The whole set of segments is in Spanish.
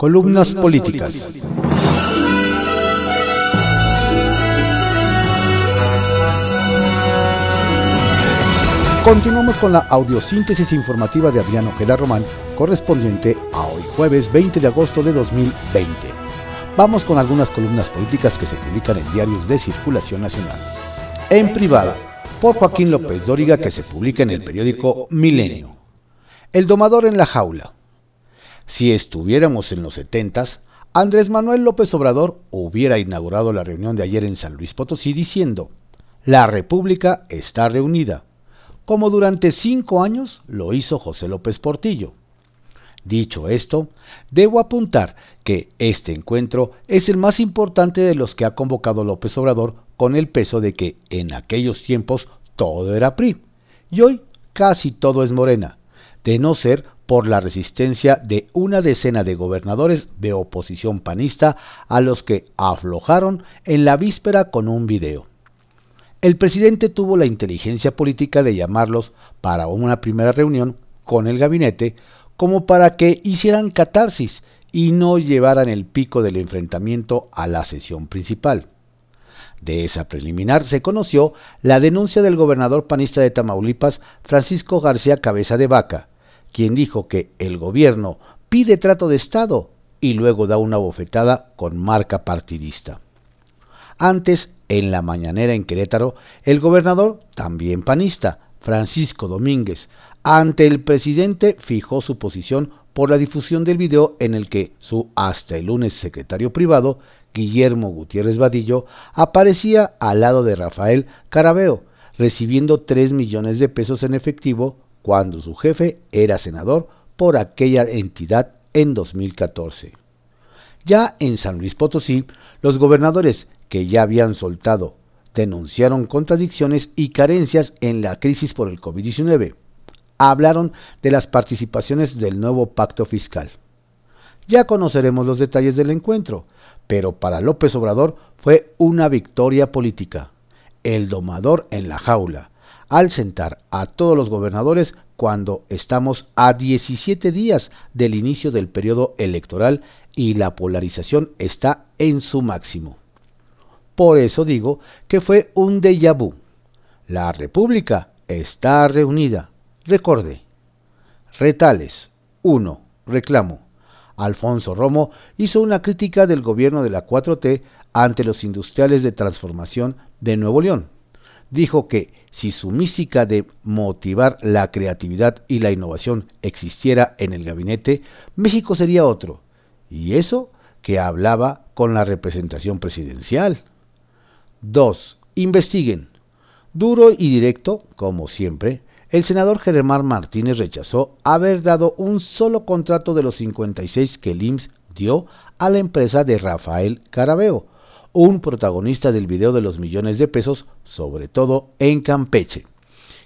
Columnas políticas. Continuamos con la audiosíntesis informativa de Adriano Ojeda Román, correspondiente a hoy jueves 20 de agosto de 2020. Vamos con algunas columnas políticas que se publican en diarios de circulación nacional. En privado, por Joaquín López Dóriga, que se publica en el periódico Milenio. El domador en la jaula. Si estuviéramos en los setentas, Andrés Manuel López Obrador hubiera inaugurado la reunión de ayer en San Luis Potosí diciendo, la República está reunida, como durante cinco años lo hizo José López Portillo. Dicho esto, debo apuntar que este encuentro es el más importante de los que ha convocado López Obrador con el peso de que en aquellos tiempos todo era PRI y hoy casi todo es Morena, de no ser por la resistencia de una decena de gobernadores de oposición panista a los que aflojaron en la víspera con un video. El presidente tuvo la inteligencia política de llamarlos para una primera reunión con el gabinete como para que hicieran catarsis y no llevaran el pico del enfrentamiento a la sesión principal. De esa preliminar se conoció la denuncia del gobernador panista de Tamaulipas, Francisco García Cabeza de Vaca, quien dijo que el gobierno pide trato de Estado y luego da una bofetada con marca partidista. Antes, en la mañanera en Querétaro, el gobernador, también panista, Francisco Domínguez, ante el presidente fijó su posición por la difusión del video en el que su hasta el lunes secretario privado, Guillermo Gutiérrez Vadillo, aparecía al lado de Rafael Carabeo, recibiendo 3 millones de pesos en efectivo cuando su jefe era senador por aquella entidad en 2014. Ya en San Luis Potosí, los gobernadores que ya habían soltado denunciaron contradicciones y carencias en la crisis por el COVID-19. Hablaron de las participaciones del nuevo pacto fiscal. Ya conoceremos los detalles del encuentro, pero para López Obrador fue una victoria política. El domador en la jaula, al sentar a todos los gobernadores cuando estamos a 17 días del inicio del periodo electoral y la polarización está en su máximo. Por eso digo que fue un déjà vu. La República está reunida. Recorde. Retales. 1. Reclamo. Alfonso Romo hizo una crítica del gobierno de la 4T ante los industriales de transformación de Nuevo León dijo que si su mística de motivar la creatividad y la innovación existiera en el gabinete, México sería otro. Y eso que hablaba con la representación presidencial. 2. Investiguen. Duro y directo, como siempre, el senador Germán Martínez rechazó haber dado un solo contrato de los 56 que el IMSS dio a la empresa de Rafael Carabeo, un protagonista del video de los millones de pesos, sobre todo en Campeche.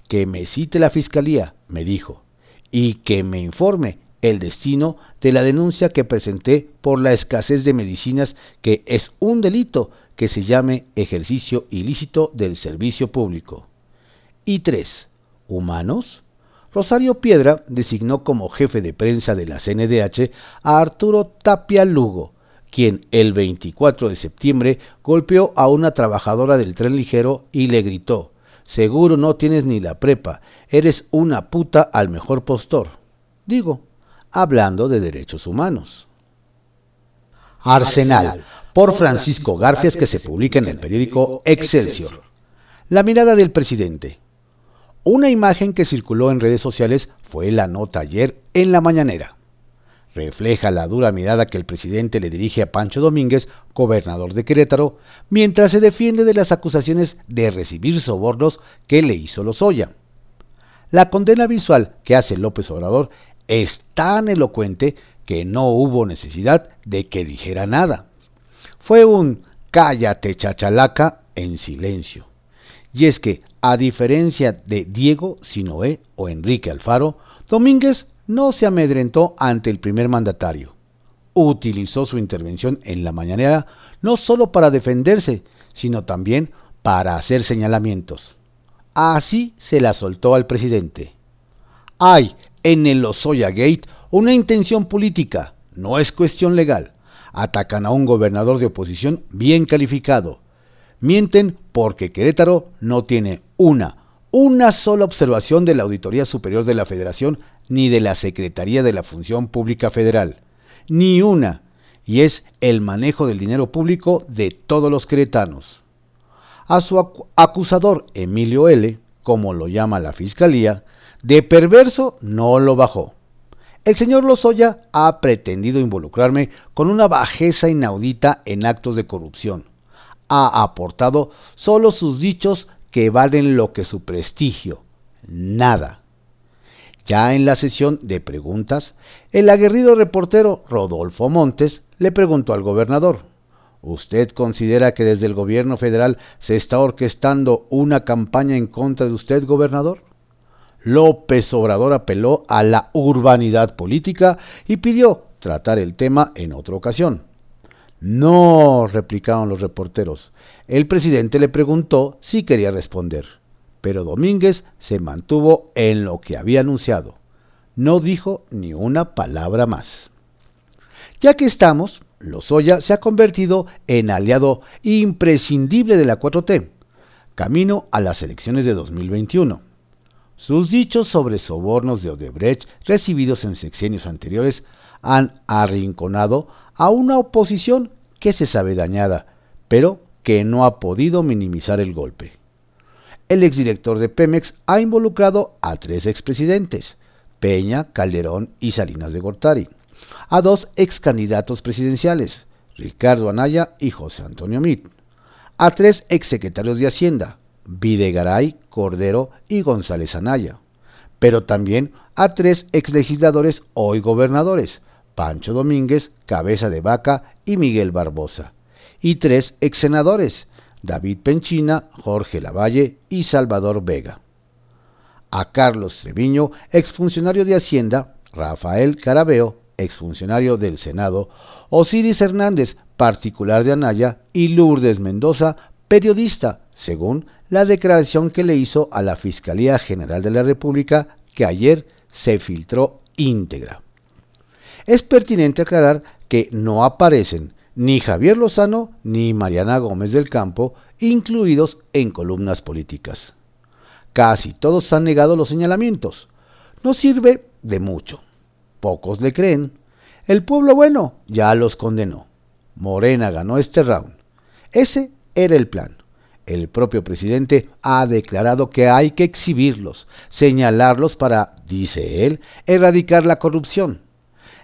Que me cite la fiscalía, me dijo, y que me informe el destino de la denuncia que presenté por la escasez de medicinas, que es un delito que se llame ejercicio ilícito del servicio público. Y tres, ¿Humanos? Rosario Piedra designó como jefe de prensa de la CNDH a Arturo Tapia Lugo, quien el 24 de septiembre golpeó a una trabajadora del tren ligero y le gritó, Seguro no tienes ni la prepa, eres una puta al mejor postor. Digo, hablando de derechos humanos. Arsenal, por Francisco Garfias, que se publica en el periódico Excelsior. La mirada del presidente. Una imagen que circuló en redes sociales fue la nota ayer en la mañanera refleja la dura mirada que el presidente le dirige a Pancho Domínguez, gobernador de Querétaro, mientras se defiende de las acusaciones de recibir sobornos que le hizo Lozoya. La condena visual que hace López Obrador es tan elocuente que no hubo necesidad de que dijera nada. Fue un cállate chachalaca en silencio. Y es que, a diferencia de Diego Sinoé o Enrique Alfaro, Domínguez no se amedrentó ante el primer mandatario. Utilizó su intervención en la mañanera no solo para defenderse, sino también para hacer señalamientos. Así se la soltó al presidente. Hay en el Lozoya Gate una intención política, no es cuestión legal. Atacan a un gobernador de oposición bien calificado. Mienten porque Querétaro no tiene una, una sola observación de la Auditoría Superior de la Federación ni de la Secretaría de la Función Pública Federal. Ni una. Y es el manejo del dinero público de todos los queretanos. A su acusador, Emilio L., como lo llama la Fiscalía, de perverso no lo bajó. El señor Lozoya ha pretendido involucrarme con una bajeza inaudita en actos de corrupción. Ha aportado solo sus dichos que valen lo que su prestigio, nada. Ya en la sesión de preguntas, el aguerrido reportero Rodolfo Montes le preguntó al gobernador, ¿Usted considera que desde el gobierno federal se está orquestando una campaña en contra de usted, gobernador? López Obrador apeló a la urbanidad política y pidió tratar el tema en otra ocasión. No, replicaron los reporteros. El presidente le preguntó si quería responder pero Domínguez se mantuvo en lo que había anunciado. No dijo ni una palabra más. Ya que estamos, Lozoya se ha convertido en aliado imprescindible de la 4T, camino a las elecciones de 2021. Sus dichos sobre sobornos de Odebrecht recibidos en sexenios anteriores han arrinconado a una oposición que se sabe dañada, pero que no ha podido minimizar el golpe el exdirector de Pemex ha involucrado a tres expresidentes, Peña, Calderón y Salinas de Gortari, a dos excandidatos presidenciales, Ricardo Anaya y José Antonio Mit, a tres exsecretarios de Hacienda, Videgaray, Cordero y González Anaya, pero también a tres exlegisladores hoy gobernadores, Pancho Domínguez, Cabeza de Vaca y Miguel Barbosa, y tres exsenadores, David Penchina, Jorge Lavalle y Salvador Vega. A Carlos Treviño, exfuncionario de Hacienda, Rafael Carabeo, exfuncionario del Senado, Osiris Hernández, particular de Anaya, y Lourdes Mendoza, periodista, según la declaración que le hizo a la Fiscalía General de la República que ayer se filtró íntegra. Es pertinente aclarar que no aparecen ni Javier Lozano ni Mariana Gómez del Campo incluidos en columnas políticas. Casi todos han negado los señalamientos. No sirve de mucho. Pocos le creen. El pueblo bueno ya los condenó. Morena ganó este round. Ese era el plan. El propio presidente ha declarado que hay que exhibirlos, señalarlos para, dice él, erradicar la corrupción.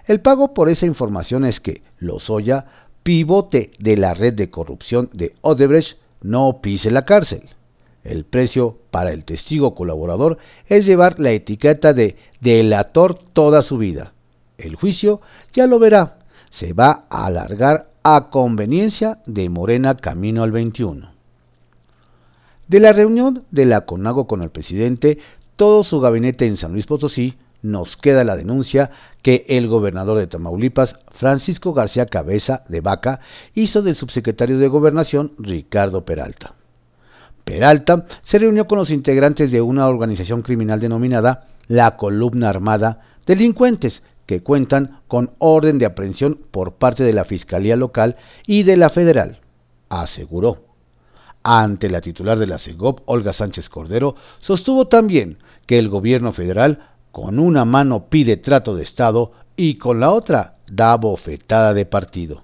El pago por esa información es que Lozoya pivote de la red de corrupción de Odebrecht no pise la cárcel. El precio para el testigo colaborador es llevar la etiqueta de delator toda su vida. El juicio ya lo verá, se va a alargar a conveniencia de Morena camino al 21. De la reunión de la CONAGO con el presidente, todo su gabinete en San Luis Potosí nos queda la denuncia que el gobernador de Tamaulipas, Francisco García Cabeza de Vaca, hizo del subsecretario de Gobernación, Ricardo Peralta. Peralta se reunió con los integrantes de una organización criminal denominada la Columna Armada, delincuentes que cuentan con orden de aprehensión por parte de la Fiscalía Local y de la Federal, aseguró. Ante la titular de la CEGOP, Olga Sánchez Cordero, sostuvo también que el gobierno federal con una mano pide trato de Estado y con la otra da bofetada de partido.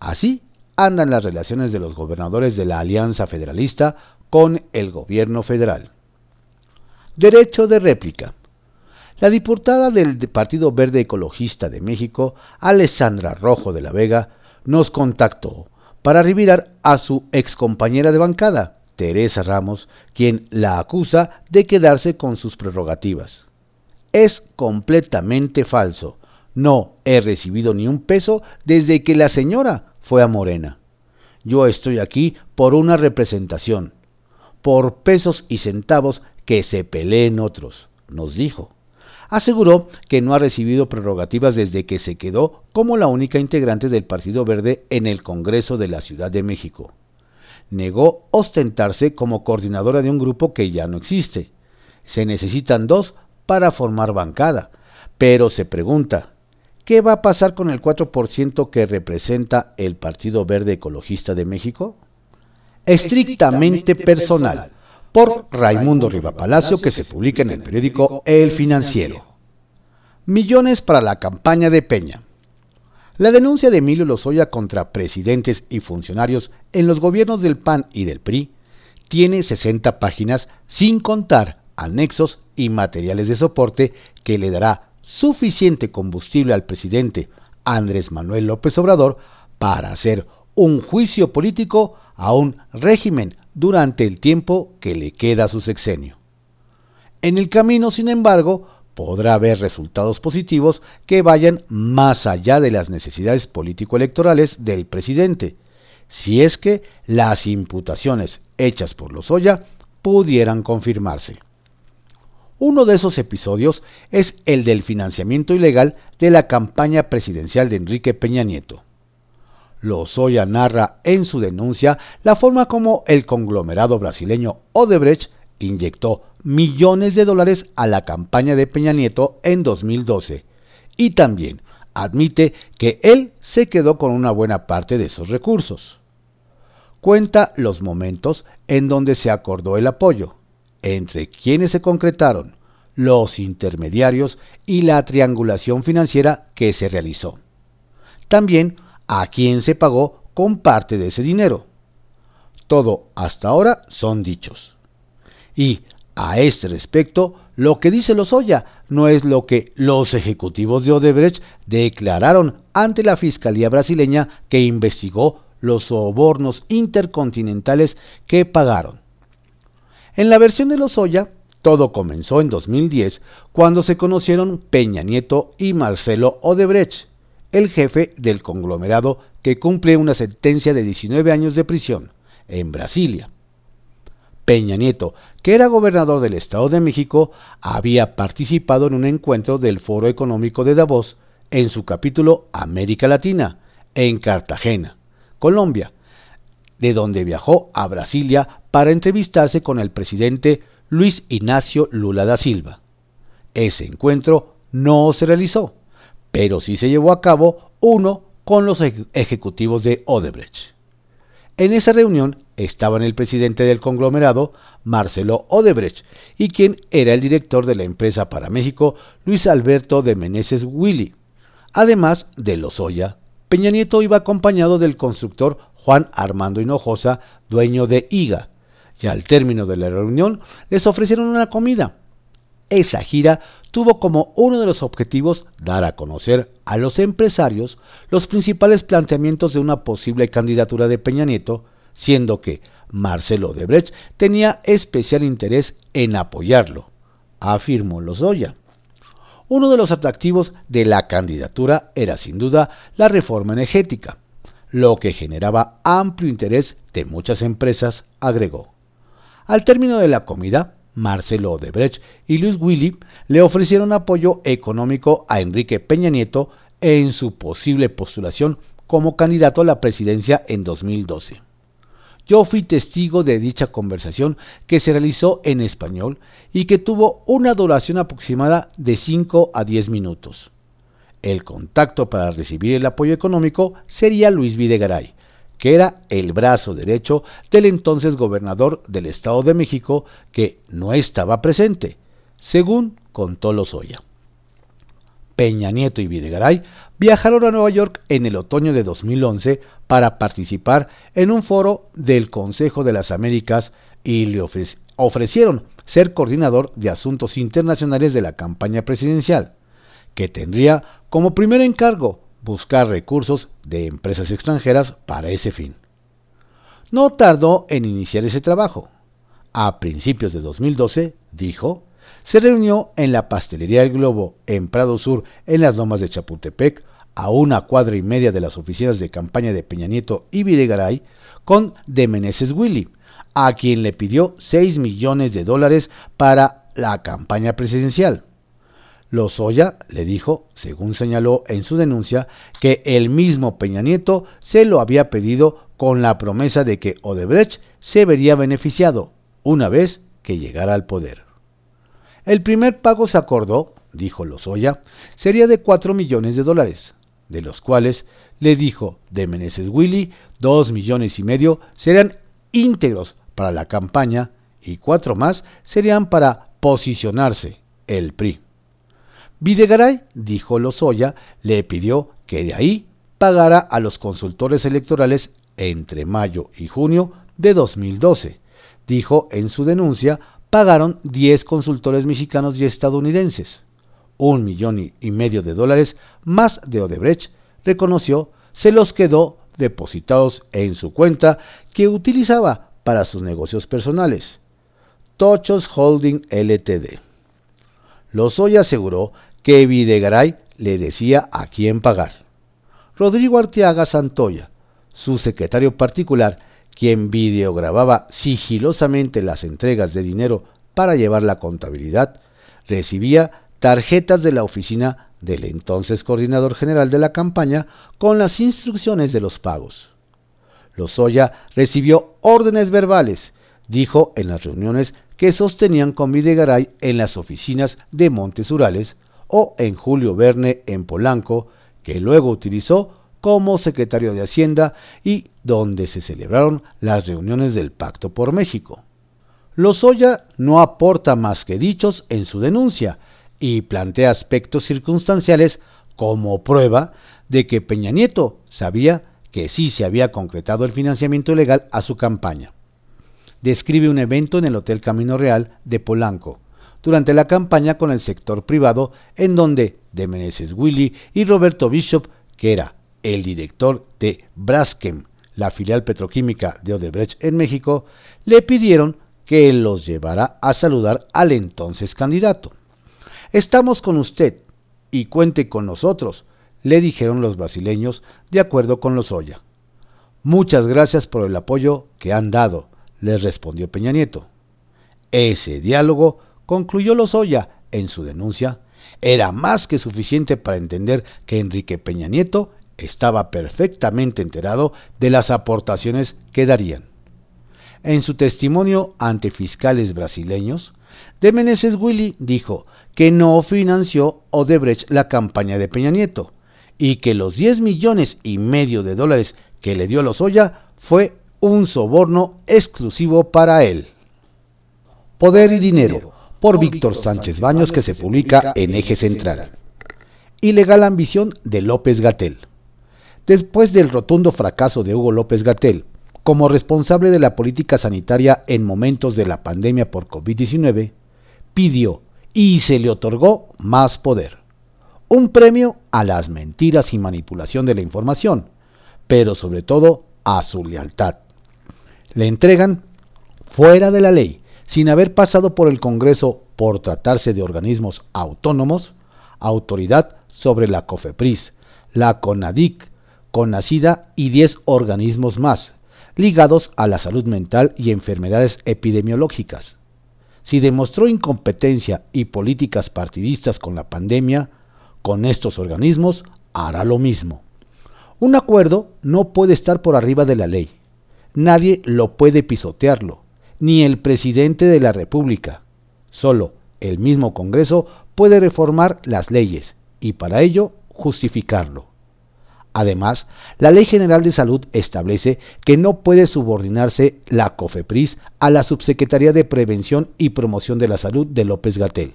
Así andan las relaciones de los gobernadores de la Alianza Federalista con el gobierno federal. Derecho de réplica. La diputada del Partido Verde Ecologista de México, Alessandra Rojo de la Vega, nos contactó para revirar a su excompañera de bancada, Teresa Ramos, quien la acusa de quedarse con sus prerrogativas es completamente falso. No he recibido ni un peso desde que la señora fue a Morena. Yo estoy aquí por una representación, por pesos y centavos que se peleen otros, nos dijo. Aseguró que no ha recibido prerrogativas desde que se quedó como la única integrante del Partido Verde en el Congreso de la Ciudad de México. Negó ostentarse como coordinadora de un grupo que ya no existe. Se necesitan dos para formar bancada, pero se pregunta, ¿qué va a pasar con el 4% que representa el Partido Verde Ecologista de México? Estrictamente personal, por Raimundo Palacio, que se publica en el periódico El Financiero. Millones para la campaña de Peña. La denuncia de Emilio Lozoya contra presidentes y funcionarios en los gobiernos del PAN y del PRI tiene 60 páginas sin contar anexos y materiales de soporte que le dará suficiente combustible al presidente Andrés Manuel López Obrador para hacer un juicio político a un régimen durante el tiempo que le queda a su sexenio. En el camino, sin embargo, podrá haber resultados positivos que vayan más allá de las necesidades político-electorales del presidente, si es que las imputaciones hechas por Lozoya pudieran confirmarse. Uno de esos episodios es el del financiamiento ilegal de la campaña presidencial de Enrique Peña Nieto. Lozoya narra en su denuncia la forma como el conglomerado brasileño Odebrecht inyectó millones de dólares a la campaña de Peña Nieto en 2012 y también admite que él se quedó con una buena parte de esos recursos. Cuenta los momentos en donde se acordó el apoyo, entre quienes se concretaron, los intermediarios y la triangulación financiera que se realizó. También a quién se pagó con parte de ese dinero. Todo hasta ahora son dichos. Y a este respecto, lo que dice Lozoya no es lo que los ejecutivos de Odebrecht declararon ante la Fiscalía brasileña que investigó los sobornos intercontinentales que pagaron. En la versión de Lozoya, todo comenzó en 2010 cuando se conocieron Peña Nieto y Marcelo Odebrecht, el jefe del conglomerado que cumple una sentencia de 19 años de prisión en Brasilia. Peña Nieto, que era gobernador del Estado de México, había participado en un encuentro del Foro Económico de Davos en su capítulo América Latina, en Cartagena, Colombia, de donde viajó a Brasilia para entrevistarse con el presidente Luis Ignacio Lula da Silva. Ese encuentro no se realizó, pero sí se llevó a cabo uno con los ejecutivos de Odebrecht. En esa reunión estaban el presidente del conglomerado, Marcelo Odebrecht, y quien era el director de la empresa para México, Luis Alberto de Meneses Willy. Además de Lozoya, Peña Nieto iba acompañado del constructor Juan Armando Hinojosa, dueño de IGA, y al término de la reunión les ofrecieron una comida. Esa gira tuvo como uno de los objetivos dar a conocer a los empresarios los principales planteamientos de una posible candidatura de Peña Nieto, siendo que Marcelo Debrecht tenía especial interés en apoyarlo, afirmó Lozoya. Uno de los atractivos de la candidatura era sin duda la reforma energética, lo que generaba amplio interés de muchas empresas, agregó. Al término de la comida, Marcelo Odebrecht y Luis Willy le ofrecieron apoyo económico a Enrique Peña Nieto en su posible postulación como candidato a la presidencia en 2012. Yo fui testigo de dicha conversación que se realizó en español y que tuvo una duración aproximada de 5 a 10 minutos. El contacto para recibir el apoyo económico sería Luis Videgaray, que era el brazo derecho del entonces gobernador del Estado de México, que no estaba presente, según contó Lozoya. Peña Nieto y Videgaray viajaron a Nueva York en el otoño de 2011 para participar en un foro del Consejo de las Américas y le ofrecieron ser coordinador de asuntos internacionales de la campaña presidencial, que tendría como primer encargo buscar recursos de empresas extranjeras para ese fin. No tardó en iniciar ese trabajo. A principios de 2012, dijo, se reunió en la Pastelería del Globo en Prado Sur, en las lomas de Chapultepec, a una cuadra y media de las oficinas de campaña de Peña Nieto y Videgaray, con de Meneses Willy, a quien le pidió 6 millones de dólares para la campaña presidencial. Lozoya le dijo, según señaló en su denuncia, que el mismo Peña Nieto se lo había pedido con la promesa de que Odebrecht se vería beneficiado una vez que llegara al poder. El primer pago se acordó dijo Lozoya, sería de 4 millones de dólares, de los cuales le dijo de Meneses Willy 2 millones y medio serían íntegros para la campaña y cuatro más serían para posicionarse, el PRI. Videgaray, dijo Lozoya, le pidió que de ahí pagara a los consultores electorales entre mayo y junio de 2012. Dijo en su denuncia, pagaron 10 consultores mexicanos y estadounidenses. Un millón y medio de dólares más de Odebrecht, reconoció, se los quedó depositados en su cuenta que utilizaba para sus negocios personales. Tochos Holding Ltd. Lozoya aseguró que Videgaray le decía a quién pagar. Rodrigo Arteaga Santoya, su secretario particular, quien videogrababa sigilosamente las entregas de dinero para llevar la contabilidad, recibía tarjetas de la oficina del entonces coordinador general de la campaña con las instrucciones de los pagos. Lozoya recibió órdenes verbales, dijo en las reuniones que sostenían con Videgaray en las oficinas de Montes Urales o en Julio Verne en Polanco, que luego utilizó como secretario de Hacienda y donde se celebraron las reuniones del Pacto por México. Lozoya no aporta más que dichos en su denuncia y plantea aspectos circunstanciales como prueba de que Peña Nieto sabía que sí se había concretado el financiamiento legal a su campaña describe un evento en el Hotel Camino Real de Polanco, durante la campaña con el sector privado, en donde de Meneses Willy y Roberto Bishop, que era el director de Braskem, la filial petroquímica de Odebrecht en México, le pidieron que los llevara a saludar al entonces candidato. Estamos con usted y cuente con nosotros, le dijeron los brasileños de acuerdo con los Oya. Muchas gracias por el apoyo que han dado, le respondió Peña Nieto. Ese diálogo, concluyó Lozoya en su denuncia, era más que suficiente para entender que Enrique Peña Nieto estaba perfectamente enterado de las aportaciones que darían. En su testimonio ante fiscales brasileños, de Meneses Willy dijo que no financió Odebrecht la campaña de Peña Nieto y que los 10 millones y medio de dólares que le dio Lozoya fue un soborno exclusivo para él. Poder y Dinero, por Víctor Sánchez Baños, que se publica en Eje Central. Ilegal ambición de López Gatel. Después del rotundo fracaso de Hugo López Gatel, como responsable de la política sanitaria en momentos de la pandemia por COVID-19, pidió y se le otorgó más poder. Un premio a las mentiras y manipulación de la información, pero sobre todo a su lealtad le entregan fuera de la ley, sin haber pasado por el Congreso por tratarse de organismos autónomos, autoridad sobre la COFEPRIS, la CONADIC, CONACIDA y 10 organismos más, ligados a la salud mental y enfermedades epidemiológicas. Si demostró incompetencia y políticas partidistas con la pandemia, con estos organismos hará lo mismo. Un acuerdo no puede estar por arriba de la ley Nadie lo puede pisotearlo, ni el presidente de la República. Solo el mismo Congreso puede reformar las leyes y para ello justificarlo. Además, la Ley General de Salud establece que no puede subordinarse la COFEPRIS a la Subsecretaría de Prevención y Promoción de la Salud de López Gatel.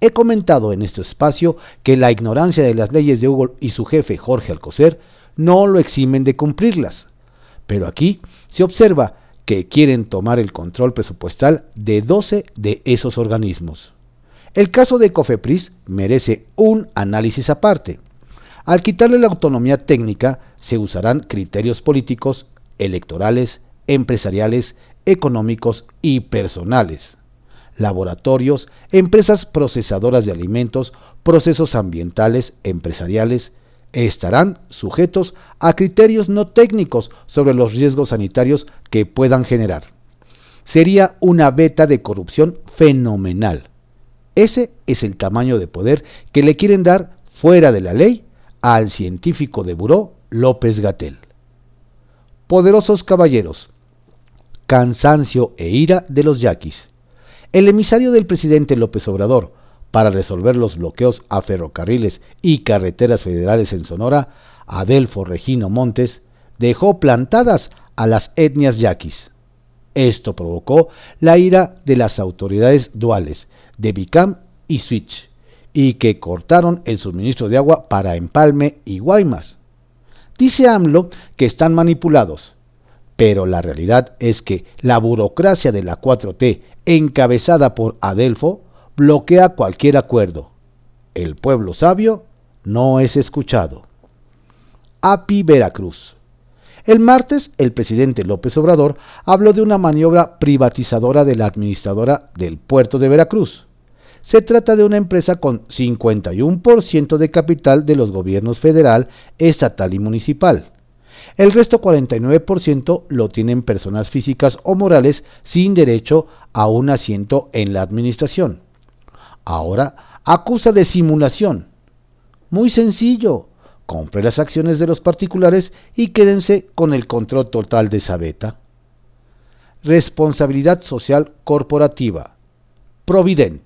He comentado en este espacio que la ignorancia de las leyes de Hugo y su jefe Jorge Alcocer no lo eximen de cumplirlas. Pero aquí se observa que quieren tomar el control presupuestal de 12 de esos organismos. El caso de Cofepris merece un análisis aparte. Al quitarle la autonomía técnica, se usarán criterios políticos, electorales, empresariales, económicos y personales. Laboratorios, empresas procesadoras de alimentos, procesos ambientales, empresariales, estarán sujetos a criterios no técnicos sobre los riesgos sanitarios que puedan generar. Sería una beta de corrupción fenomenal. Ese es el tamaño de poder que le quieren dar fuera de la ley al científico de Buró López Gatel. Poderosos caballeros, cansancio e ira de los yaquis. El emisario del presidente López Obrador, para resolver los bloqueos a ferrocarriles y carreteras federales en Sonora, Adelfo Regino Montes, dejó plantadas a las etnias yaquis. Esto provocó la ira de las autoridades duales de Bicam y Switch, y que cortaron el suministro de agua para Empalme y Guaymas. Dice AMLO que están manipulados, pero la realidad es que la burocracia de la 4T, encabezada por Adelfo, bloquea cualquier acuerdo. El pueblo sabio no es escuchado. API Veracruz. El martes, el presidente López Obrador habló de una maniobra privatizadora de la administradora del puerto de Veracruz. Se trata de una empresa con 51% de capital de los gobiernos federal, estatal y municipal. El resto 49% lo tienen personas físicas o morales sin derecho a un asiento en la administración. Ahora acusa de simulación. Muy sencillo. Compre las acciones de los particulares y quédense con el control total de Sabeta. Responsabilidad social corporativa. Provident.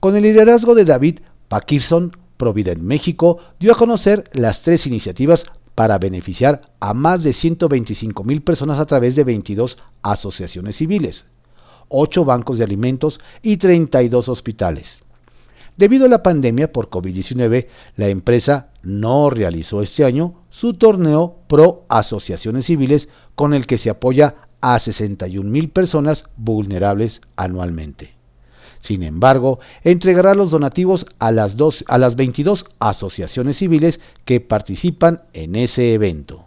Con el liderazgo de David Pakirson, Provident México dio a conocer las tres iniciativas para beneficiar a más de 125 mil personas a través de 22 asociaciones civiles, 8 bancos de alimentos y 32 hospitales. Debido a la pandemia por COVID-19, la empresa no realizó este año su torneo Pro Asociaciones Civiles con el que se apoya a 61 mil personas vulnerables anualmente. Sin embargo, entregará los donativos a las, dos, a las 22 asociaciones civiles que participan en ese evento.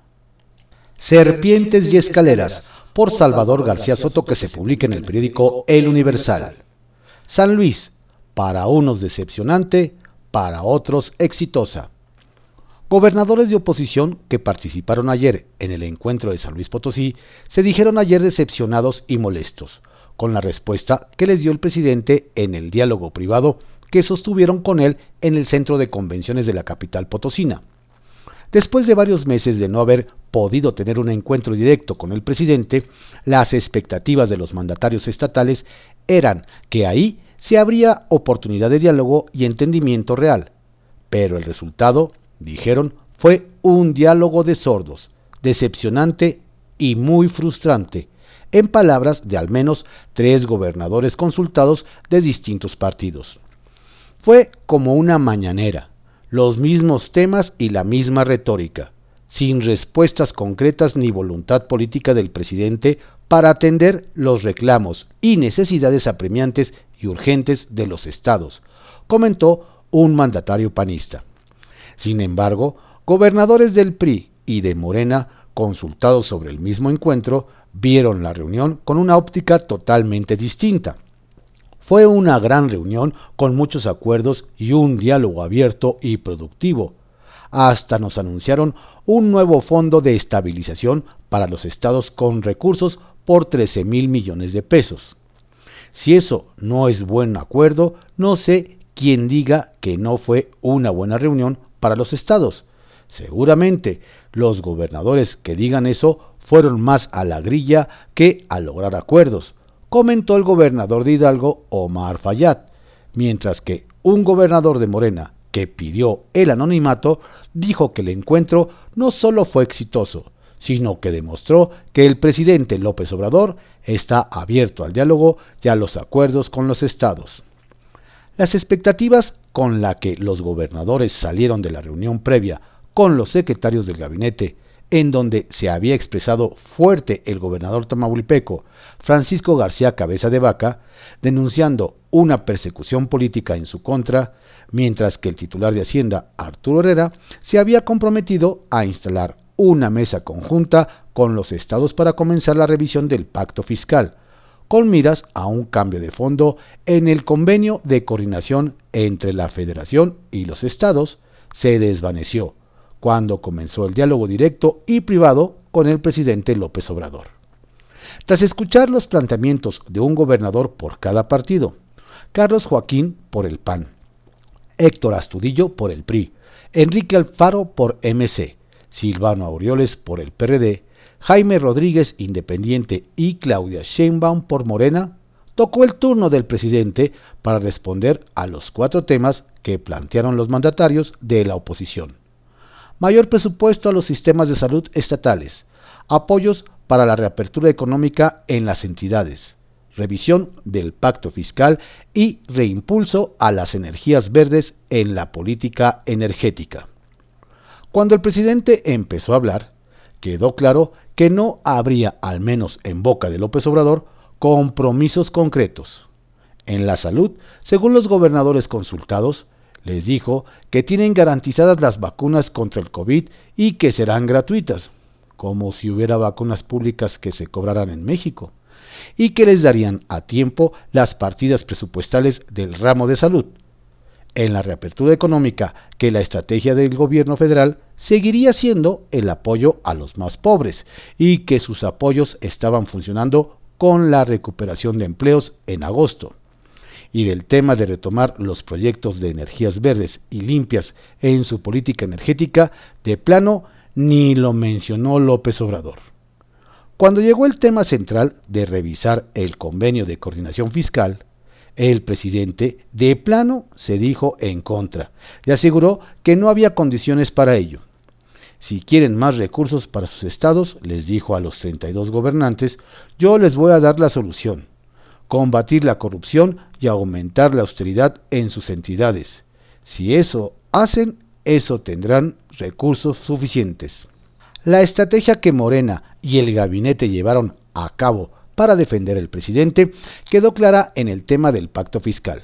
Serpientes y Escaleras, por Salvador García Soto, que se publica en el periódico El Universal. San Luis, para unos decepcionante, para otros exitosa. Gobernadores de oposición que participaron ayer en el encuentro de San Luis Potosí se dijeron ayer decepcionados y molestos con la respuesta que les dio el presidente en el diálogo privado que sostuvieron con él en el centro de convenciones de la capital potosina. Después de varios meses de no haber podido tener un encuentro directo con el presidente, las expectativas de los mandatarios estatales eran que ahí se habría oportunidad de diálogo y entendimiento real. Pero el resultado, dijeron, fue un diálogo de sordos, decepcionante y muy frustrante, en palabras de al menos tres gobernadores consultados de distintos partidos. Fue como una mañanera, los mismos temas y la misma retórica, sin respuestas concretas ni voluntad política del presidente para atender los reclamos y necesidades apremiantes y urgentes de los estados, comentó un mandatario panista. Sin embargo, gobernadores del PRI y de Morena, consultados sobre el mismo encuentro, vieron la reunión con una óptica totalmente distinta. Fue una gran reunión con muchos acuerdos y un diálogo abierto y productivo. Hasta nos anunciaron un nuevo fondo de estabilización para los estados con recursos por 13 mil millones de pesos. Si eso no es buen acuerdo, no sé quién diga que no fue una buena reunión para los estados. Seguramente los gobernadores que digan eso fueron más a la grilla que a lograr acuerdos, comentó el gobernador de Hidalgo, Omar Fayad, mientras que un gobernador de Morena, que pidió el anonimato, dijo que el encuentro no solo fue exitoso, sino que demostró que el presidente López Obrador está abierto al diálogo y a los acuerdos con los estados. Las expectativas con las que los gobernadores salieron de la reunión previa con los secretarios del gabinete en donde se había expresado fuerte el gobernador tamaulipeco Francisco García Cabeza de Vaca, denunciando una persecución política en su contra, mientras que el titular de Hacienda, Arturo Herrera, se había comprometido a instalar una mesa conjunta con los estados para comenzar la revisión del pacto fiscal, con miras a un cambio de fondo en el convenio de coordinación entre la federación y los estados, se desvaneció cuando comenzó el diálogo directo y privado con el presidente López Obrador. Tras escuchar los planteamientos de un gobernador por cada partido, Carlos Joaquín por el PAN, Héctor Astudillo por el PRI, Enrique Alfaro por MC, Silvano Aureoles por el PRD, Jaime Rodríguez Independiente y Claudia Sheinbaum por Morena, tocó el turno del presidente para responder a los cuatro temas que plantearon los mandatarios de la oposición. Mayor presupuesto a los sistemas de salud estatales, apoyos para la reapertura económica en las entidades, revisión del pacto fiscal y reimpulso a las energías verdes en la política energética. Cuando el presidente empezó a hablar, quedó claro que no habría, al menos en boca de López Obrador, compromisos concretos. En la salud, según los gobernadores consultados, les dijo que tienen garantizadas las vacunas contra el COVID y que serán gratuitas, como si hubiera vacunas públicas que se cobraran en México y que les darían a tiempo las partidas presupuestales del ramo de salud. En la reapertura económica, que la estrategia del gobierno federal seguiría siendo el apoyo a los más pobres y que sus apoyos estaban funcionando con la recuperación de empleos en agosto. Y del tema de retomar los proyectos de energías verdes y limpias en su política energética, de plano ni lo mencionó López Obrador. Cuando llegó el tema central de revisar el convenio de coordinación fiscal, el presidente de plano se dijo en contra y aseguró que no había condiciones para ello. Si quieren más recursos para sus estados, les dijo a los 32 gobernantes, yo les voy a dar la solución. Combatir la corrupción y aumentar la austeridad en sus entidades. Si eso hacen, eso tendrán recursos suficientes. La estrategia que Morena y el gabinete llevaron a cabo para defender al presidente quedó clara en el tema del pacto fiscal.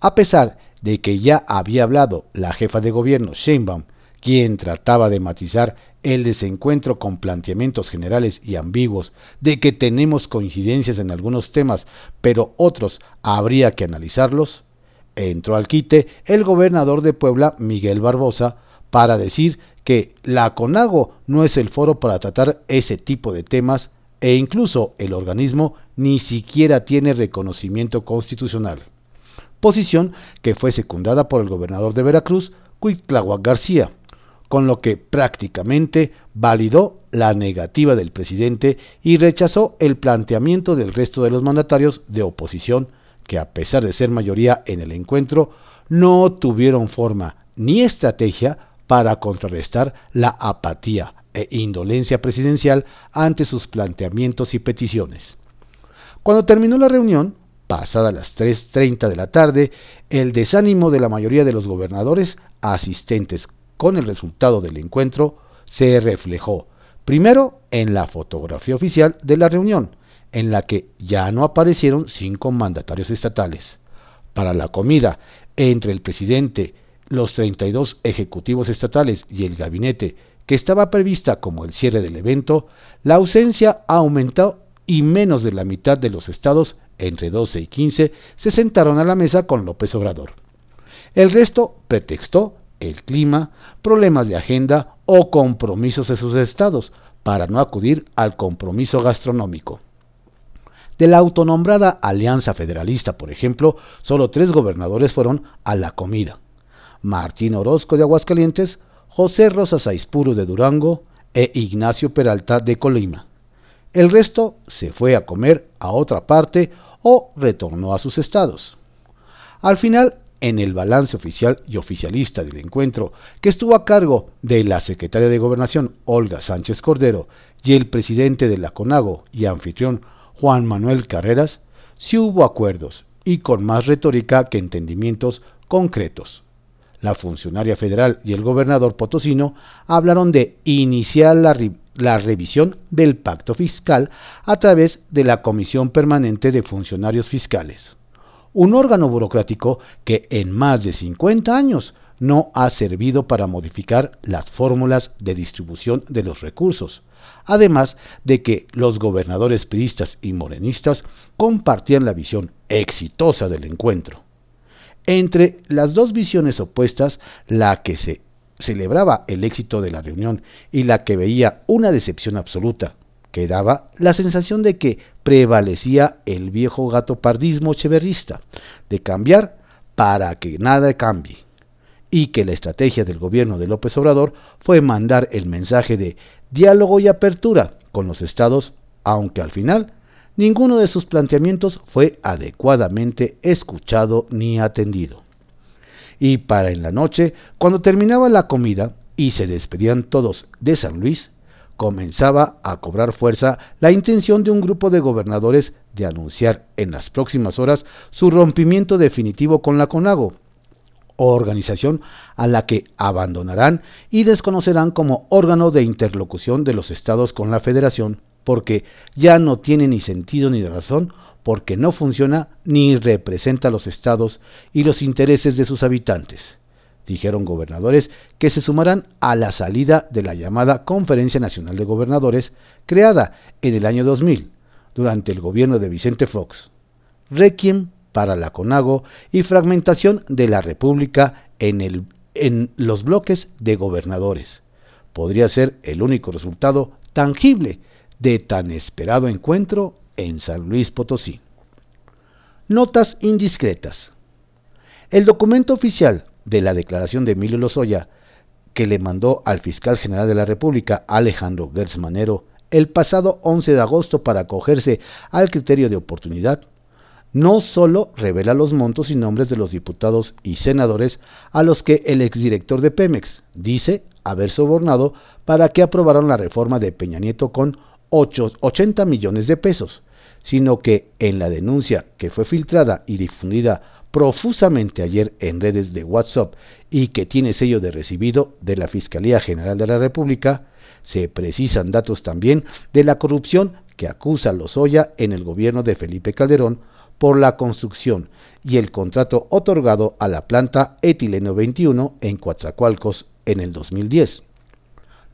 A pesar de que ya había hablado la jefa de gobierno Sheinbaum, quien trataba de matizar el desencuentro con planteamientos generales y ambiguos de que tenemos coincidencias en algunos temas, pero otros habría que analizarlos, entró al quite el gobernador de Puebla, Miguel Barbosa, para decir que la CONAGO no es el foro para tratar ese tipo de temas e incluso el organismo ni siquiera tiene reconocimiento constitucional. Posición que fue secundada por el gobernador de Veracruz, Cuitláhuac García, con lo que prácticamente validó la negativa del presidente y rechazó el planteamiento del resto de los mandatarios de oposición que a pesar de ser mayoría en el encuentro, no tuvieron forma ni estrategia para contrarrestar la apatía e indolencia presidencial ante sus planteamientos y peticiones. Cuando terminó la reunión, pasada las 3.30 de la tarde, el desánimo de la mayoría de los gobernadores asistentes con el resultado del encuentro se reflejó primero en la fotografía oficial de la reunión, en la que ya no aparecieron cinco mandatarios estatales. Para la comida entre el presidente los 32 ejecutivos estatales y el gabinete que estaba prevista como el cierre del evento, la ausencia aumentó y menos de la mitad de los estados, entre 12 y 15, se sentaron a la mesa con López Obrador. El resto pretextó el clima, problemas de agenda o compromisos de sus estados para no acudir al compromiso gastronómico. De la autonombrada Alianza Federalista, por ejemplo, solo tres gobernadores fueron a la comida. Martín Orozco de Aguascalientes, José Rosas Aispuro de Durango e Ignacio Peralta de Colima. El resto se fue a comer a otra parte o retornó a sus estados. Al final, en el balance oficial y oficialista del encuentro, que estuvo a cargo de la secretaria de Gobernación Olga Sánchez Cordero y el presidente de la CONAGO y anfitrión Juan Manuel Carreras, sí hubo acuerdos y con más retórica que entendimientos concretos la funcionaria federal y el gobernador potosino hablaron de iniciar la, revisión del pacto fiscal a través de la Comisión Permanente de Funcionarios Fiscales, un órgano burocrático que en más de 50 años no ha servido para modificar las fórmulas de distribución de los recursos, además de que los gobernadores priistas y morenistas compartían la visión exitosa del encuentro. Entre las dos visiones opuestas, la que se celebraba el éxito de la reunión y la que veía una decepción absoluta, quedaba la sensación de que prevalecía el viejo gato pardismo cheverrista, de cambiar para que nada cambie, y que la estrategia del gobierno de López Obrador fue mandar el mensaje de diálogo y apertura con los estados, aunque al final ninguno de sus planteamientos fue adecuadamente escuchado ni atendido. Y para en la noche, cuando terminaba la comida y se despedían todos de San Luis, comenzaba a cobrar fuerza la intención de un grupo de gobernadores de anunciar en las próximas horas su rompimiento definitivo con la CONAGO, organización a la que abandonarán y desconocerán como órgano de interlocución de los estados con la federación, porque ya no tiene ni sentido ni razón, porque no funciona ni representa los estados y los intereses de sus habitantes dijeron gobernadores que se sumarán a la salida de la llamada Conferencia Nacional de Gobernadores, creada en el año 2000, durante el gobierno de Vicente Fox. Requiem para la CONAGO y fragmentación de la República en los bloques de gobernadores. Podría ser el único resultado tangible de tan esperado encuentro en San Luis Potosí. Notas indiscretas. El documento oficial de la declaración de Emilio Lozoya que le mandó al fiscal general de la República, Alejandro Gertz el pasado 11 de agosto para acogerse al criterio de oportunidad, no solo revela los montos y nombres de los diputados y senadores a los que el exdirector de Pemex dice haber sobornado para que aprobaran la reforma de Peña Nieto con 80 millones de pesos, sino que en la denuncia que fue filtrada y difundida profusamente ayer en redes de WhatsApp y que tiene sello de recibido de la Fiscalía General de la República, se precisan datos también de la corrupción que acusa Lozoya en el gobierno de Felipe Calderón por la construcción y el contrato otorgado a la planta Etileno 21 en Coatzacoalcos en el 2010.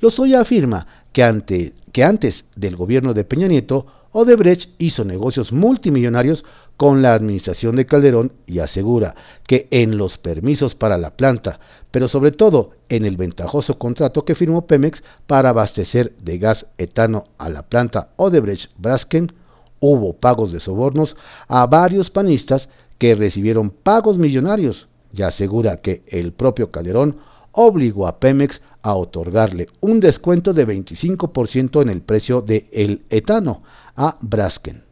Lozoya afirma que, ante, que antes del gobierno de Peña Nieto, Odebrecht hizo negocios multimillonarios con la administración de Calderón y asegura que en los permisos para la planta, pero sobre todo en el ventajoso contrato que firmó Pemex para abastecer de gas etano a la planta Odebrecht Brasken, hubo pagos de sobornos a varios panistas que recibieron pagos millonarios y asegura que el propio Calderón obligó a Pemex a otorgarle un descuento de 25% en el precio del el etano a Brasken.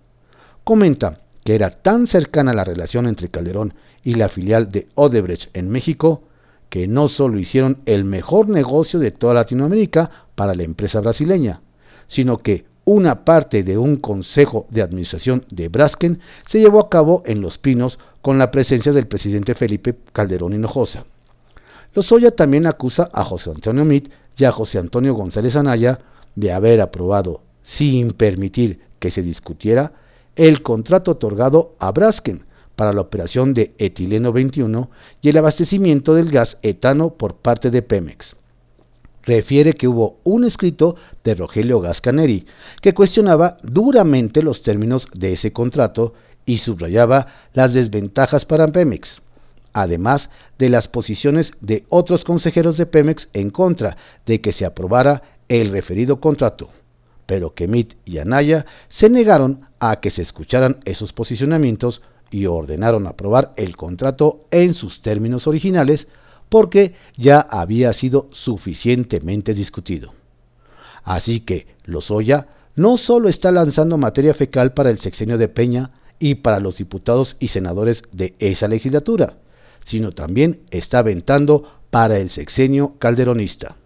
Comenta que era tan cercana la relación entre Calderón y la filial de Odebrecht en México, que no solo hicieron el mejor negocio de toda Latinoamérica para la empresa brasileña, sino que una parte de un consejo de administración de Brasken se llevó a cabo en Los Pinos con la presencia del presidente Felipe Calderón Hinojosa. Lozoya también acusa a José Antonio Mit y a José Antonio González Anaya de haber aprobado, sin permitir que se discutiera, el contrato otorgado a Brasken para la operación de etileno 21 y el abastecimiento del gas etano por parte de Pemex. Refiere que hubo un escrito de Rogelio Gascaneri que cuestionaba duramente los términos de ese contrato y subrayaba las desventajas para Pemex, además de las posiciones de otros consejeros de Pemex en contra de que se aprobara el referido contrato pero Kemit y Anaya se negaron a que se escucharan esos posicionamientos y ordenaron aprobar el contrato en sus términos originales porque ya había sido suficientemente discutido. Así que Lozoya no solo está lanzando materia fecal para el sexenio de Peña y para los diputados y senadores de esa legislatura, sino también está aventando para el sexenio calderonista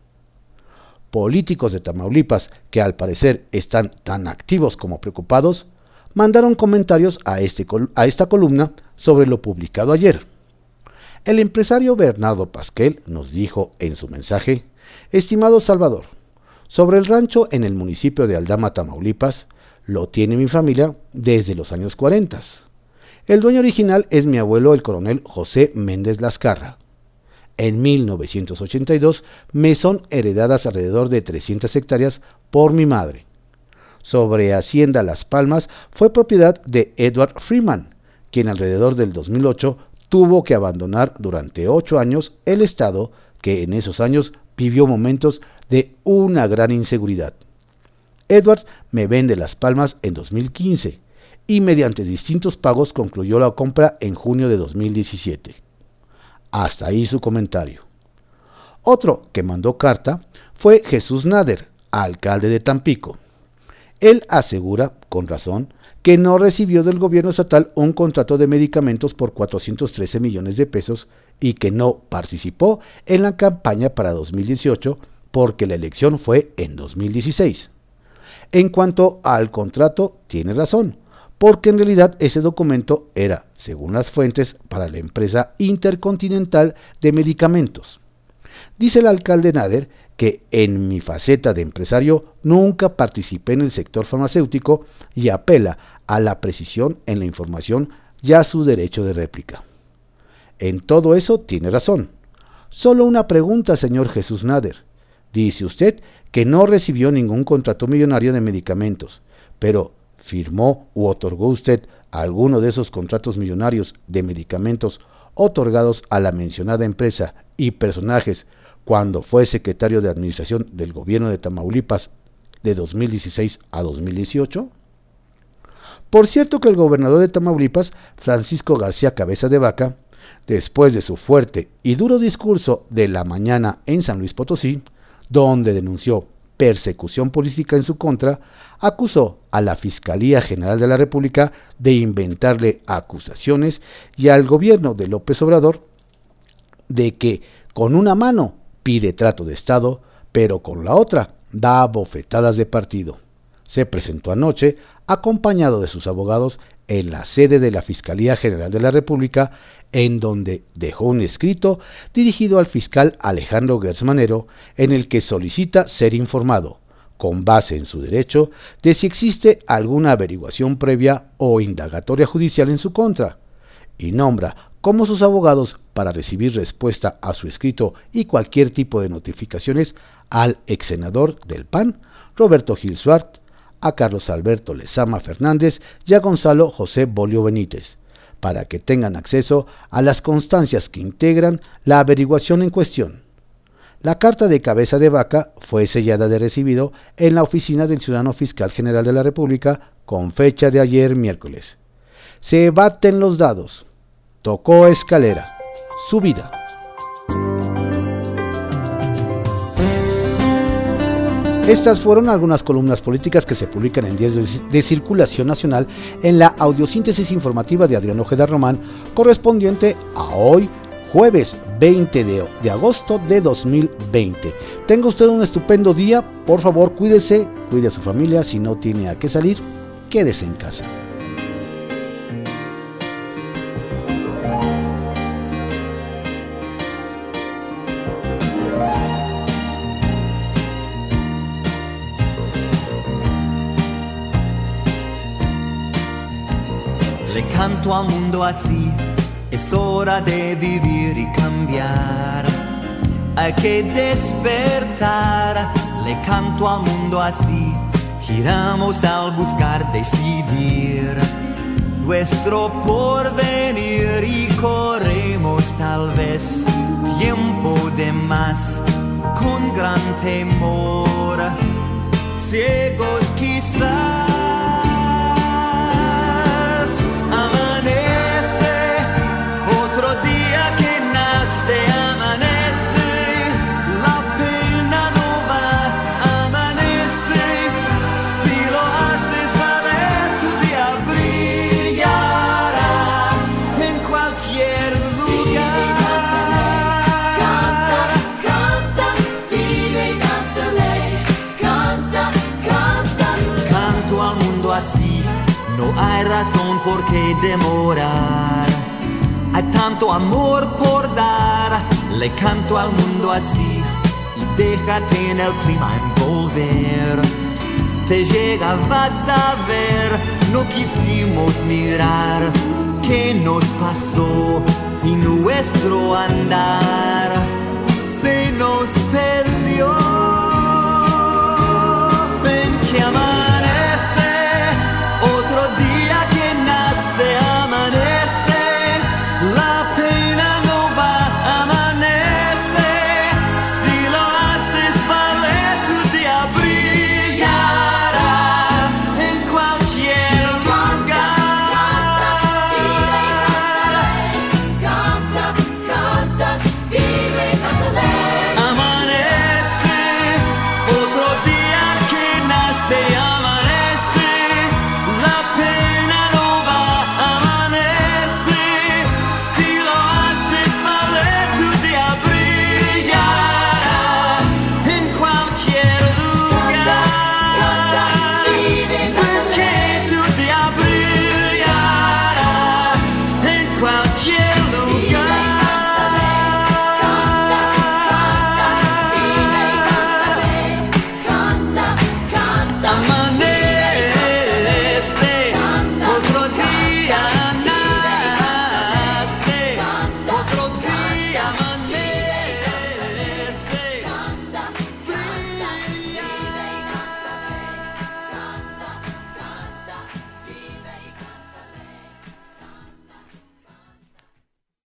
políticos de Tamaulipas, que al parecer están tan activos como preocupados, mandaron comentarios a, este, a esta columna sobre lo publicado ayer. El empresario Bernardo Pasquel nos dijo en su mensaje, Estimado Salvador, sobre el rancho en el municipio de Aldama, Tamaulipas, lo tiene mi familia desde los años 40. El dueño original es mi abuelo, el coronel José Méndez Lascarra, en 1982 me son heredadas alrededor de 300 hectáreas por mi madre. Sobre Hacienda Las Palmas fue propiedad de Edward Freeman, quien alrededor del 2008 tuvo que abandonar durante ocho años el Estado que en esos años vivió momentos de una gran inseguridad. Edward me vende Las Palmas en 2015 y mediante distintos pagos concluyó la compra en junio de 2017. Hasta ahí su comentario. Otro que mandó carta fue Jesús Nader, alcalde de Tampico. Él asegura, con razón, que no recibió del gobierno estatal un contrato de medicamentos por 413 millones de pesos y que no participó en la campaña para 2018 porque la elección fue en 2016. En cuanto al contrato, tiene razón, porque en realidad ese documento era, según las fuentes, para la empresa Intercontinental de Medicamentos. Dice el alcalde Nader que en mi faceta de empresario nunca participé en el sector farmacéutico y apela a la precisión en la información y a su derecho de réplica. En todo eso tiene razón. Solo una pregunta, señor Jesús Nader. Dice usted que no recibió ningún contrato millonario de medicamentos, pero ¿firmó u otorgó usted alguno de esos contratos millonarios de medicamentos otorgados a la mencionada empresa y personajes cuando fue secretario de Administración del gobierno de Tamaulipas de 2016 a 2018? Por cierto que el gobernador de Tamaulipas, Francisco García Cabeza de Vaca, después de su fuerte y duro discurso de la mañana en San Luis Potosí, donde denunció persecución política en su contra, acusó a la Fiscalía General de la República de inventarle acusaciones y al gobierno de López Obrador de que con una mano pide trato de Estado, pero con la otra da bofetadas de partido. Se presentó anoche acompañado de sus abogados en la sede de la Fiscalía General de la República, en donde dejó un escrito dirigido al fiscal Alejandro Gersmanero, en el que solicita ser informado, con base en su derecho, de si existe alguna averiguación previa o indagatoria judicial en su contra, y nombra como sus abogados para recibir respuesta a su escrito y cualquier tipo de notificaciones al ex senador del PAN, Roberto Gil Suart, a Carlos Alberto Lezama Fernández y a Gonzalo José Bolio Benítez, para que tengan acceso a las constancias que integran la averiguación en cuestión. La carta de cabeza de vaca fue sellada de recibido en la oficina del Ciudadano Fiscal General de la República con fecha de ayer miércoles. Se baten los dados. Tocó escalera. Subida. Estas fueron algunas columnas políticas que se publican en diarios de circulación nacional en la audiosíntesis informativa de Adrián Ojeda Román, correspondiente a hoy, jueves 20 de, de, agosto de 2020. Tenga usted un estupendo día, por favor cuídese, cuide a su familia, si no tiene a qué salir, quédese en casa. Canto al mundo así, es hora de vivir y cambiar. Hay que despertar, le canto al mundo así, giramos al buscar decidir nuestro porvenir y corremos tal vez tiempo de más con gran temor, ciegos quizás. demorar. Hay tanto amor por dar, le canto al mundo así y déjate en el clima envolver. Te llega, vas a ver, no quisimos mirar qué nos pasó y nuestro andar se nos perdió. Ven que amar.